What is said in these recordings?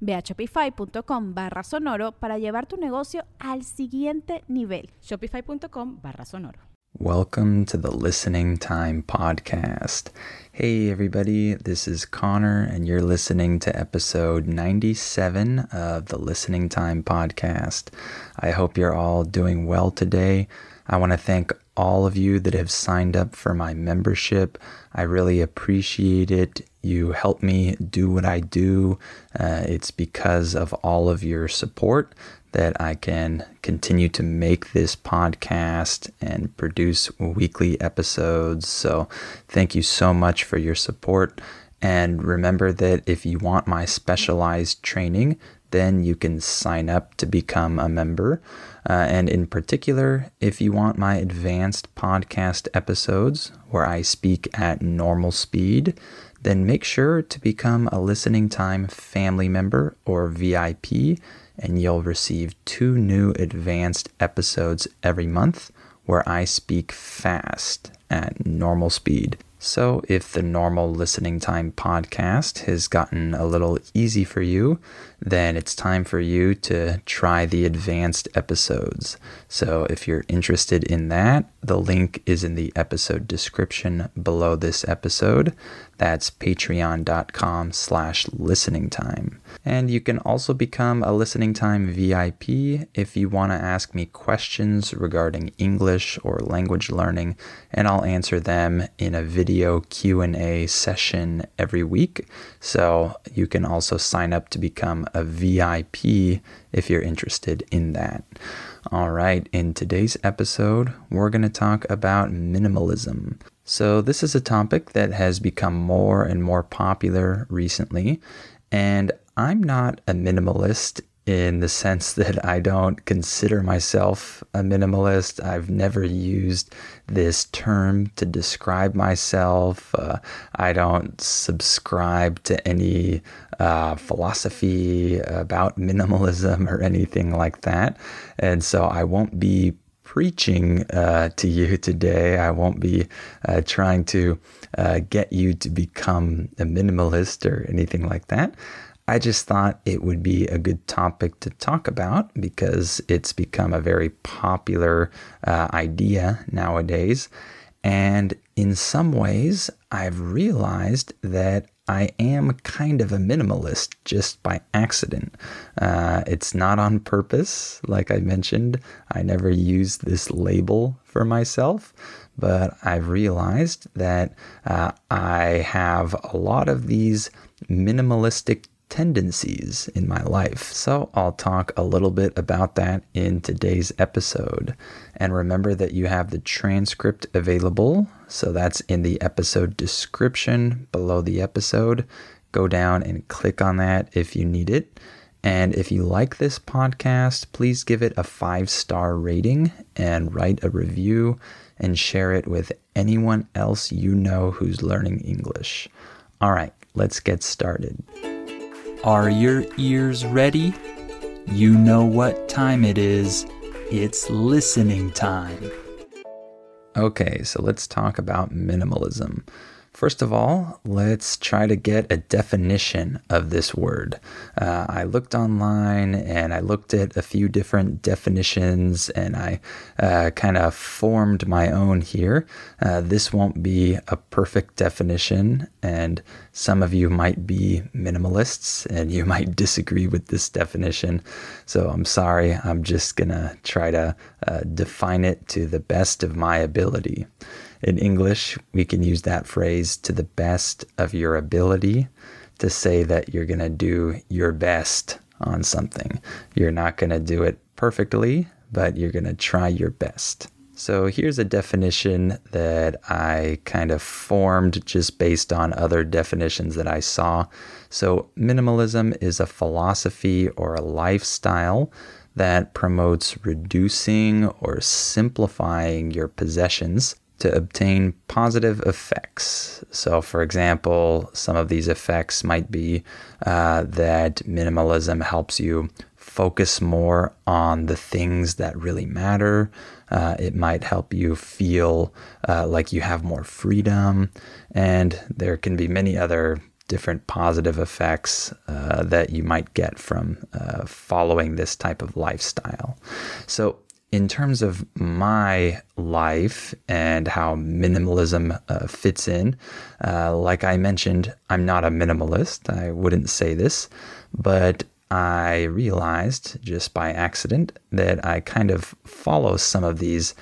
Ve a shopify.com barra sonoro para llevar tu negocio al siguiente nivel. Shopify.com barra sonoro. Welcome to the Listening Time Podcast. Hey, everybody, this is Connor, and you're listening to episode 97 of the Listening Time Podcast. I hope you're all doing well today. I want to thank all of you that have signed up for my membership. I really appreciate it. You help me do what I do. Uh, it's because of all of your support that I can continue to make this podcast and produce weekly episodes. So, thank you so much for your support. And remember that if you want my specialized training, then you can sign up to become a member. Uh, and in particular, if you want my advanced podcast episodes where I speak at normal speed, then make sure to become a listening time family member or VIP, and you'll receive two new advanced episodes every month where I speak fast at normal speed. So, if the normal listening time podcast has gotten a little easy for you, then it's time for you to try the advanced episodes. So, if you're interested in that, the link is in the episode description below this episode. That's patreon.com slash listening time. And you can also become a listening time VIP if you want to ask me questions regarding English or language learning, and I'll answer them in a video Q&A session every week. So you can also sign up to become a VIP if you're interested in that. All right, in today's episode, we're going to talk about minimalism. So, this is a topic that has become more and more popular recently, and I'm not a minimalist in the sense that I don't consider myself a minimalist. I've never used this term to describe myself. Uh, I don't subscribe to any uh, philosophy about minimalism or anything like that. And so I won't be preaching uh, to you today. I won't be uh, trying to uh, get you to become a minimalist or anything like that. I just thought it would be a good topic to talk about because it's become a very popular uh, idea nowadays. And in some ways, I've realized that I am kind of a minimalist just by accident. Uh, it's not on purpose, like I mentioned. I never used this label for myself, but I've realized that uh, I have a lot of these minimalistic tendencies in my life. So I'll talk a little bit about that in today's episode. And remember that you have the transcript available. So that's in the episode description below the episode. Go down and click on that if you need it. And if you like this podcast, please give it a five star rating and write a review and share it with anyone else you know who's learning English. All right, let's get started. Are your ears ready? You know what time it is. It's listening time. Okay, so let's talk about minimalism. First of all, let's try to get a definition of this word. Uh, I looked online and I looked at a few different definitions and I uh, kind of formed my own here. Uh, this won't be a perfect definition, and some of you might be minimalists and you might disagree with this definition. So I'm sorry, I'm just to try to uh, define it to the best of my ability. In English, we can use that phrase to the best of your ability to say that you're going to do your best on something. You're not going to do it perfectly, but you're going to try your best. So here's a definition that I kind of formed just based on other definitions that I saw. So, minimalism is a philosophy or a lifestyle that promotes reducing or simplifying your possessions to obtain positive effects. So, for example, some of these effects might be uh, that minimalism helps you focus more on the things that really matter. Uh, it might help you feel uh, like you have more freedom. And there can be many other different positive effects uh, that you might get from uh, following this type of lifestyle. So, in terms of my life and how minimalism uh, fits in, uh, like I mentioned, I'm not a minimalist. I wouldn't say this, but I realized just by accident that I kind of follow some of these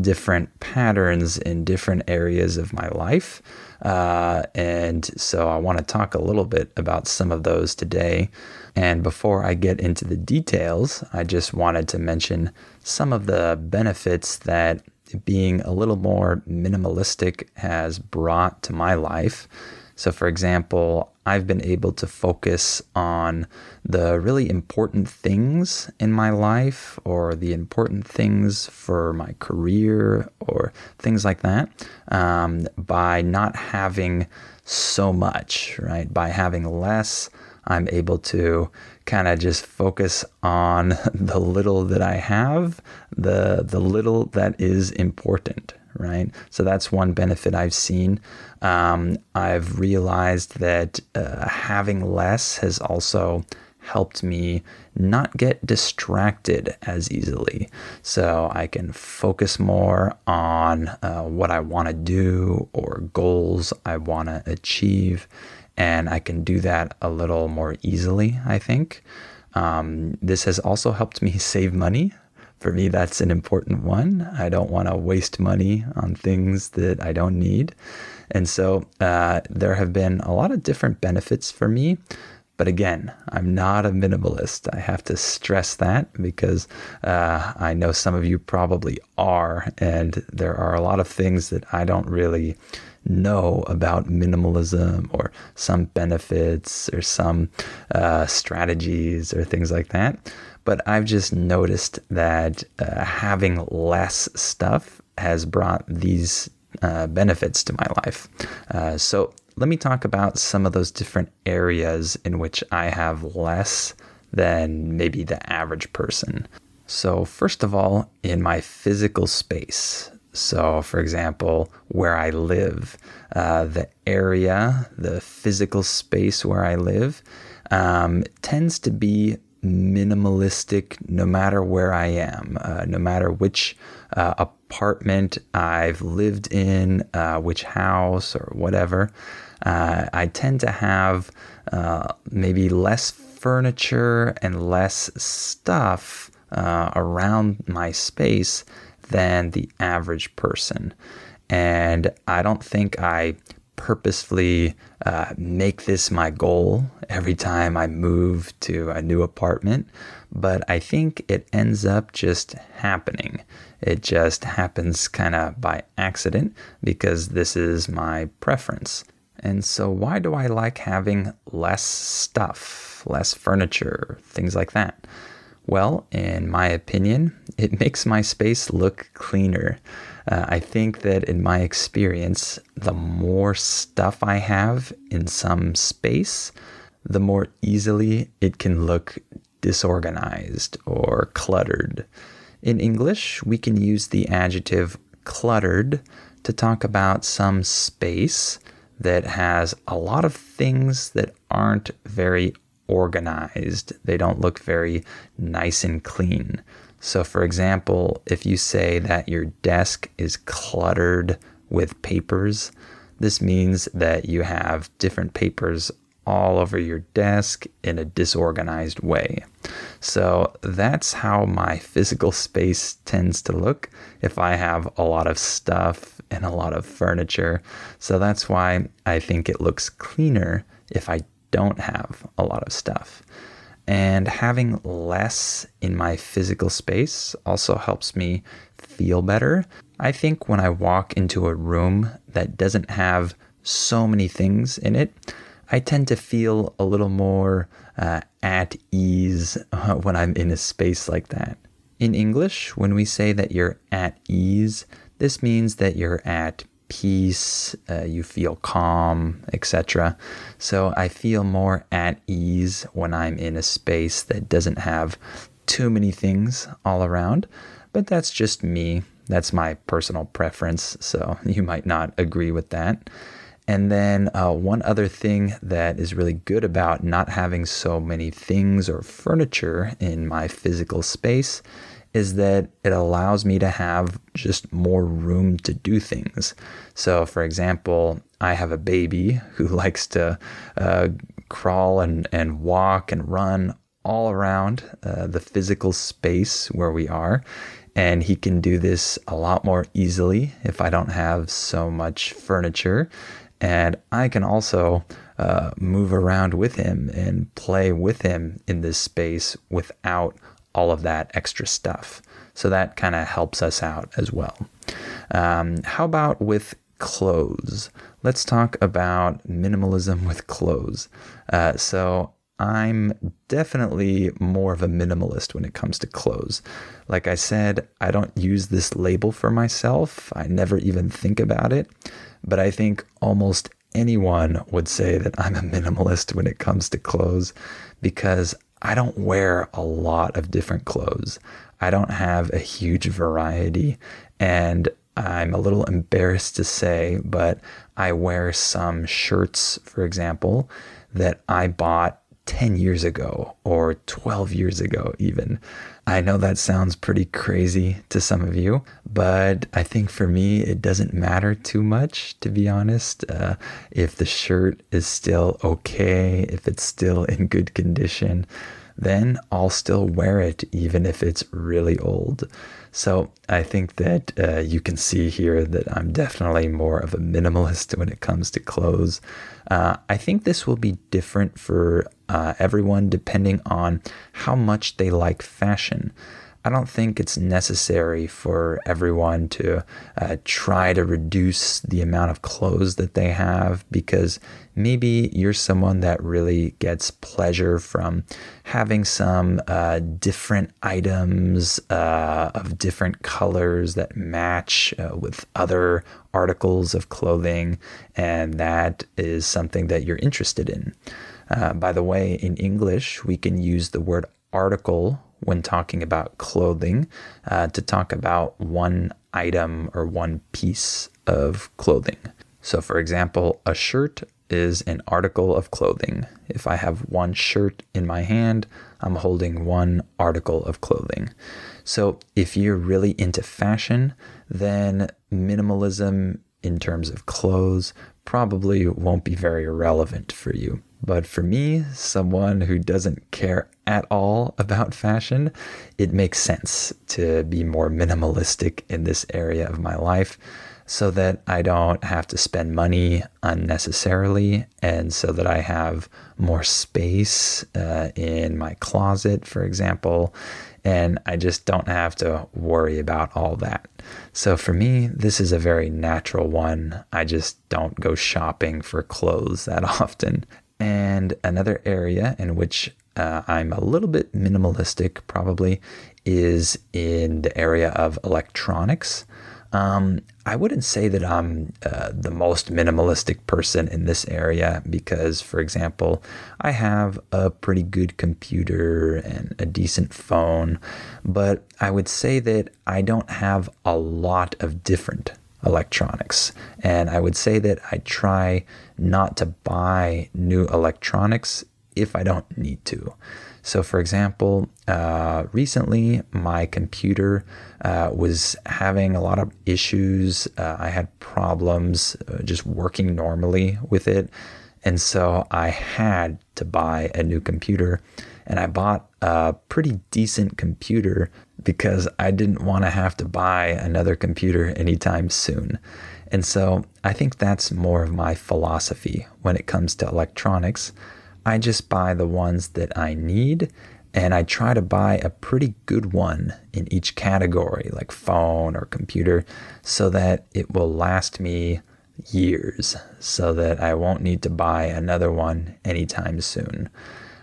different patterns in different areas of my life. Uh, and so I want to talk a little bit about some of those today. And before I get into the details, I just wanted to mention some of the benefits that being a little more minimalistic has brought to my life. So, for example, I've been able to focus on the really important things in my life or the important things for my career or things like that um, by not having so much, right? By having less, I'm able to kind of just focus on the little that I have, the the little that is important, right? So that's one benefit I've seen. Um, I've realized that uh, having less has also helped me not get distracted as easily. So I can focus more on uh, what I want to do or goals I want to achieve. And I can do that a little more easily, I think. Um, this has also helped me save money for me, that's an important one. I don't want to waste money on things that I don't need. And so uh, there have been a lot of different benefits for me. But again, I'm not a minimalist. I have to stress that because uh, I know some of you probably are. And there are a lot of things that I don't really know about minimalism or some benefits or some uh, strategies or things like that. But I've just noticed that uh, having less stuff has brought these uh, benefits to my life. Uh, so let me talk about some of those different areas in which I have less than maybe the average person. So, first of all, in my physical space. So, for example, where I live, uh, the area, the physical space where I live, um, tends to be minimalistic no matter where I am, uh, no matter which uh, apartment I've lived in, uh, which house or whatever. Uh, I tend to have uh, maybe less furniture and less stuff uh, around my space than the average person. And I don't think I purposefully uh, make this my goal every time I move to a new apartment, but I think it ends up just happening. It just happens kind of by accident because this is my preference. And so, why do I like having less stuff, less furniture, things like that? Well, in my opinion, it makes my space look cleaner. Uh, I think that in my experience, the more stuff I have in some space, the more easily it can look disorganized or cluttered. In English, we can use the adjective cluttered to talk about some space that has a lot of things that aren't very organized. They don't look very nice and clean. So, for example, if you say that your desk is cluttered with papers, this means that you have different papers all over your desk in a disorganized way. So that's how my physical space tends to look if I have a lot of stuff and a lot of furniture. So that's why I think it looks cleaner if I don't have a lot of stuff. And having less in my physical space also helps me feel better. I think when I walk into a room that doesn't have so many things in it, I tend to feel a little more uh, at ease uh, when I'm in a space like that. In English, when we say that you're at ease, this means that you're at peace, uh, you feel calm, etc. So I feel more at ease when I'm in a space that doesn't have too many things all around. But that's just me. That's my personal preference. So you might not agree with that. And then uh, one other thing that is really good about not having so many things or furniture in my physical space is that it allows me to have just more room to do things. So, for example, I have a baby who likes to uh, crawl and, and walk and run all around uh, the physical space where we are. And he can do this a lot more easily if I don't have so much furniture. And I can also uh, move around with him and play with him in this space without all of that extra stuff. So that kind of helps us out as well. Um, how about with clothes? Let's talk about minimalism with clothes. Uh, so I'm definitely more of a minimalist when it comes to clothes. Like I said, I don't use this label for myself, I never even think about it. But I think almost anyone would say that I'm a minimalist when it comes to clothes because I don't wear a lot of different clothes. I don't have a huge variety. And I'm a little embarrassed to say, but I wear some shirts, for example, that I bought 10 years ago or 12 years ago, even. I know that sounds pretty crazy to some of you, but I think for me, it doesn't matter too much, to be honest. Uh, if the shirt is still okay, if it's still in good condition, then I'll still wear it, even if it's really old. So I think that uh, you can see here that I'm definitely more of a minimalist when it comes to clothes. Uh, I think this will be different for uh, everyone depending on how much they like fashion. I don't think it's necessary for everyone to uh, try to reduce the amount of clothes that they have because maybe you're someone that really gets pleasure from having some uh, different items uh, of different colors that match uh, with other articles of clothing, and that is something that you're interested in. Uh, by the way, in English, we can use the word article when talking about clothing uh, to talk about one item or one piece of clothing. So, for example, a shirt is an article of clothing. If I have one shirt in my hand, I'm holding one article of clothing. So, if you're really into fashion, then minimalism in terms of clothes probably won't be very relevant for you. But for me, someone who doesn't care at all about fashion, it makes sense to be more minimalistic in this area of my life so that I don't have to spend money unnecessarily and so that I have more space uh, in my closet, for example. And I just don't have to worry about all that. So for me, this is a very natural one. I just don't go shopping for clothes that often. And another area in which uh, I'm a little bit minimalistic, probably, is in the area of electronics. Um, I wouldn't say that I'm uh, the most minimalistic person in this area because, for example, I have a pretty good computer and a decent phone, but I would say that I don't have a lot of different electronics. And I would say that I try not to buy new electronics if I don't need to. So, for example, uh, recently my computer uh, was having a lot of issues. Uh, I had problems uh, just working normally with it. And so I had to buy a new computer. And I bought a pretty decent computer because I didn't want to have to buy another computer anytime soon. And so I think that's more of my philosophy when it comes to electronics. I just buy the ones that I need and I try to buy a pretty good one in each category, like phone or computer, so that it will last me years, so that I won't need to buy another one anytime soon.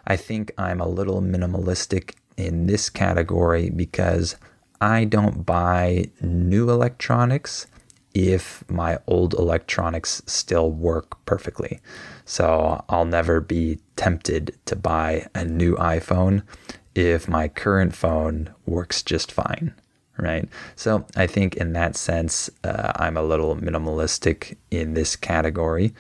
I think I'm a little minimalistic in this category because I don't buy new electronics if my old electronics still work perfectly. So I'll never be tempted to buy a new iPhone if my current phone works just fine. Right. So I think in that sense, uh, I'm a little minimalistic in this category.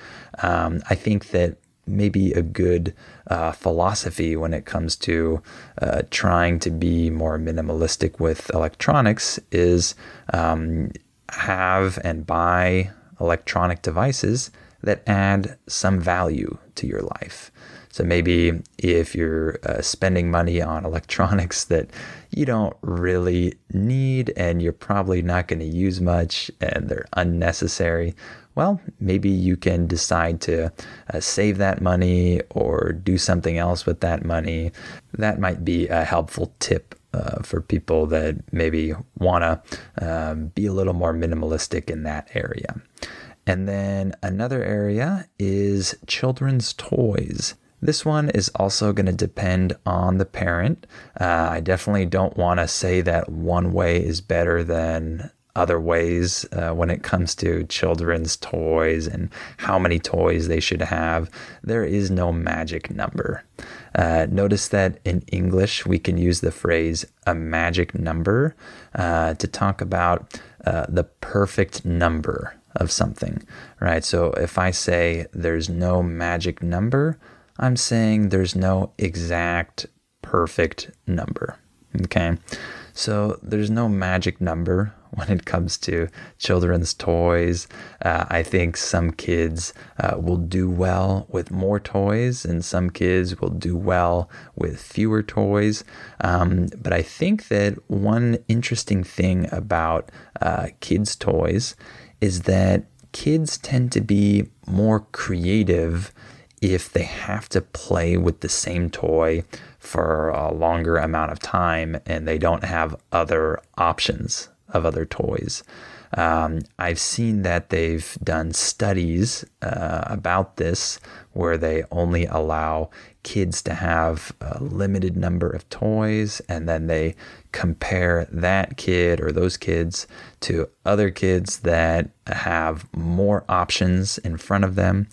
Um, I think that maybe a good uh, philosophy when it comes to uh, trying to be more minimalistic with electronics is um, have and buy electronic devices that add some value to your life. So maybe if you're uh, spending money on electronics that you don't really need and you're probably not going to use much and they're unnecessary, well, maybe you can decide to uh, save that money or do something else with that money. That might be a helpful tip uh, for people that maybe want to um, be a little more minimalistic in that area. And then another area is children's toys. This one is also going to depend on the parent. Uh, I definitely don't want to say that one way is better than other ways uh, when it comes to children's toys and how many toys they should have. There is no magic number. Uh, notice that in English, we can use the phrase a magic number uh, to talk about uh, the perfect number of something, right? So if I say there's no magic number, I'm saying there's no exact perfect number, okay? So there's no magic number when it comes to children's toys. Uh, I think some kids uh, will do well with more toys, and some kids will do well with fewer toys. Um, but I think that one interesting thing about uh, kids' toys is that kids tend to be more creative if they have to play with the same toy for a longer amount of time and they don't have other options of other toys. Um, I've seen that they've done studies uh, about this where they only allow kids to have a limited number of toys and then they compare that kid or those kids to other kids that have more options in front of them.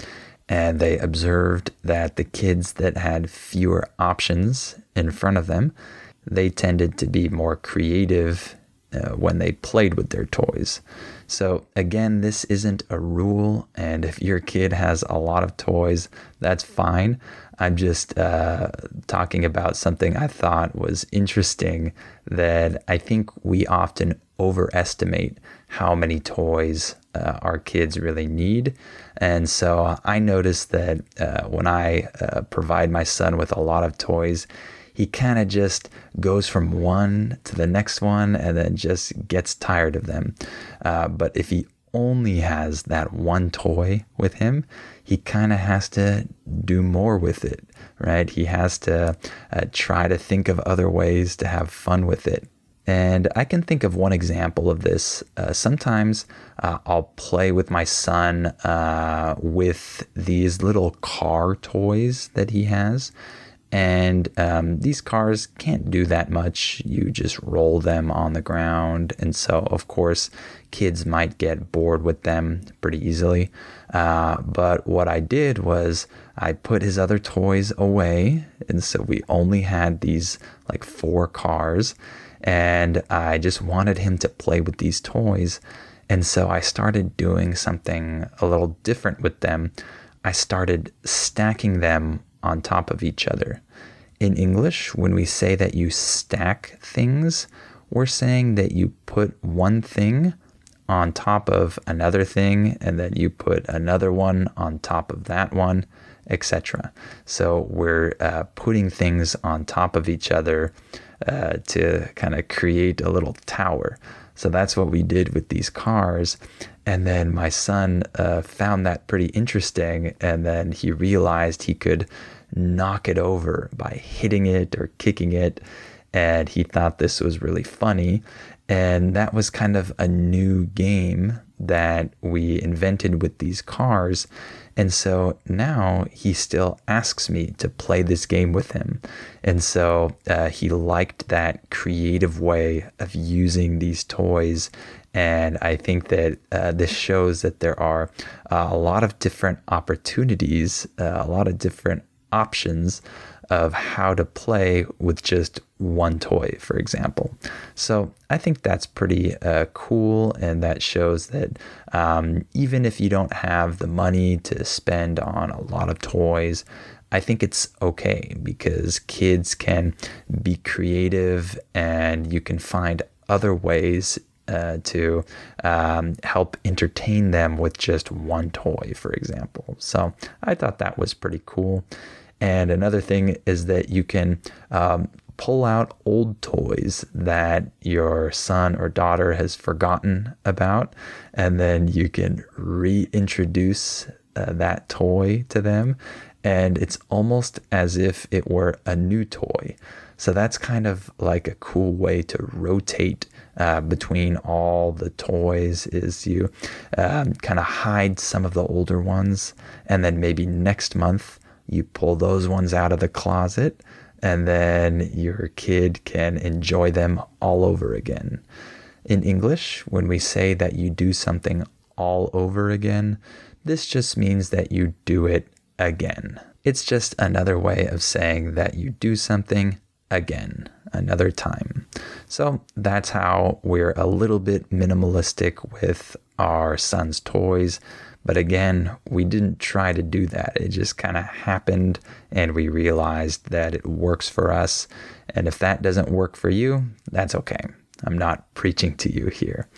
And they observed that the kids that had fewer options in front of them, they tended to be more creative uh, when they played with their toys. So, again, this isn't a rule, and if your kid has a lot of toys, that's fine. I'm just uh, talking about something I thought was interesting that I think we often overestimate how many toys uh, our kids really need. And so I noticed that uh, when I uh, provide my son with a lot of toys, he kind of just goes from one to the next one and then just gets tired of them. Uh, but if he only has that one toy with him, he kind of has to do more with it, right? He has to uh, try to think of other ways to have fun with it. And I can think of one example of this. Uh, sometimes uh, I'll play with my son uh, with these little car toys that he has. And um, these cars can't do that much. You just roll them on the ground. And so, of course, kids might get bored with them pretty easily. Uh, but what I did was I put his other toys away. And so we only had these like four cars. And I just wanted him to play with these toys. And so I started doing something a little different with them. I started stacking them on top of each other. In English, when we say that you stack things, we're saying that you put one thing on top of another thing and then you put another one on top of that one, etc. So we're uh, putting things on top of each other uh, to kind of create a little tower. So that's what we did with these cars. And then my son uh, found that pretty interesting. And then he realized he could knock it over by hitting it or kicking it. And he thought this was really funny. And that was kind of a new game that we invented with these cars. And so now he still asks me to play this game with him. And so uh, he liked that creative way of using these toys. And I think that uh, this shows that there are uh, a lot of different opportunities, uh, a lot of different options of how to play with just one toy, for example. So I think that's pretty uh, cool, and that shows that um, even if you don't have the money to spend on a lot of toys, I think it's okay because kids can be creative and you can find other ways uh, to um, help entertain them with just one toy, for example. So I thought that was pretty cool. And another thing is that you can um, pull out old toys that your son or daughter has forgotten about, and then you can reintroduce uh, that toy to them. And it's almost as if it were a new toy. So that's kind of like a cool way to rotate uh, between all the toys is you um, kind of hide some of the older ones and then maybe next month you pull those ones out of the closet and then your kid can enjoy them all over again. In English, when we say that you do something all over again, this just means that you do it again. It's just another way of saying that you do something again, another time. So that's how we're a little bit minimalistic with our son's toys. But again, we didn't try to do that. It just kind of happened and we realized that it works for us. And if that doesn't work for you, that's okay. I'm not preaching to you here.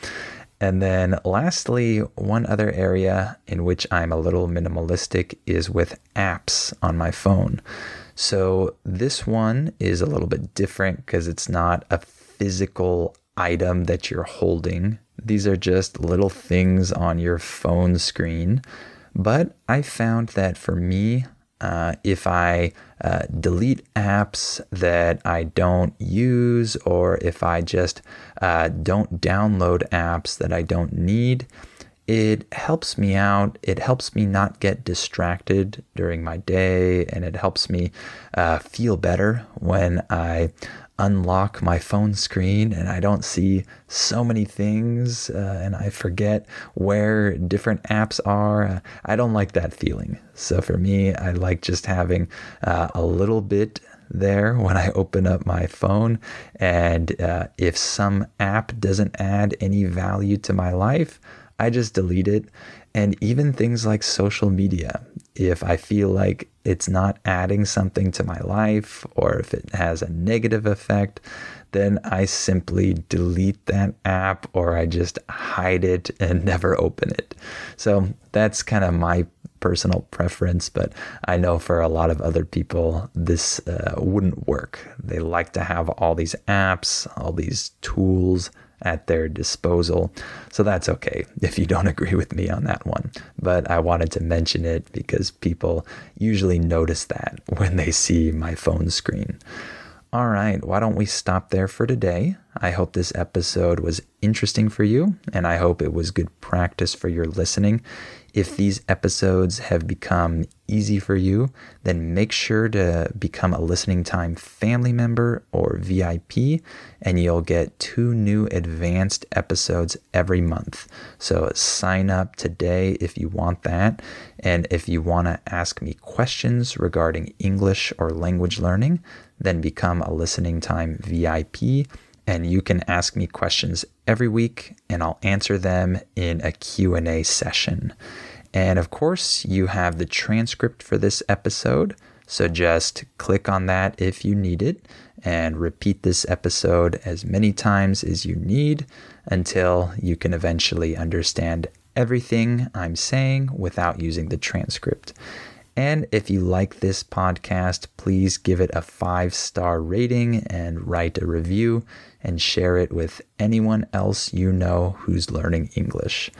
And then lastly, one other area in which I'm a little minimalistic is with apps on my phone. So this one is a little bit different because it's not a physical item that you're holding these are just little things on your phone screen. But I found that for me, uh, if I uh, delete apps that I don't use, or if I just uh, don't download apps that I don't need, it helps me out. It helps me not get distracted during my day, and it helps me uh, feel better when I unlock my phone screen and I don't see so many things uh, and I forget where different apps are. I don't like that feeling. So for me, I like just having uh, a little bit there when I open up my phone. And uh, if some app doesn't add any value to my life, I just delete it. And even things like social media, if I feel like it's not adding something to my life or if it has a negative effect, then I simply delete that app or I just hide it and never open it. So that's kind of my personal preference, but I know for a lot of other people, this uh, wouldn't work. They like to have all these apps, all these tools at their disposal. So that's okay if you don't agree with me on that one. But I wanted to mention it because people usually notice that when they see my phone screen. All right, why don't we stop there for today? I hope this episode was interesting for you, and I hope it was good practice for your listening. If these episodes have become easy for you, then make sure to become a listening time family member or VIP, and you'll get two new advanced episodes every month. So sign up today if you want that. And if you want to ask me questions regarding English or language learning, then become a listening time VIP and you can ask me questions every week and I'll answer them in a Q&A session. And of course, you have the transcript for this episode, so just click on that if you need it and repeat this episode as many times as you need until you can eventually understand everything I'm saying without using the transcript. And if you like this podcast, please give it a five star rating and write a review and share it with anyone else you know who's learning English.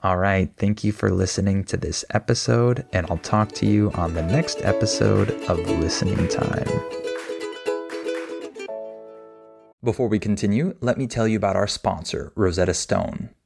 All right, thank you for listening to this episode, and I'll talk to you on the next episode of Listening Time. Before we continue, let me tell you about our sponsor, Rosetta Stone.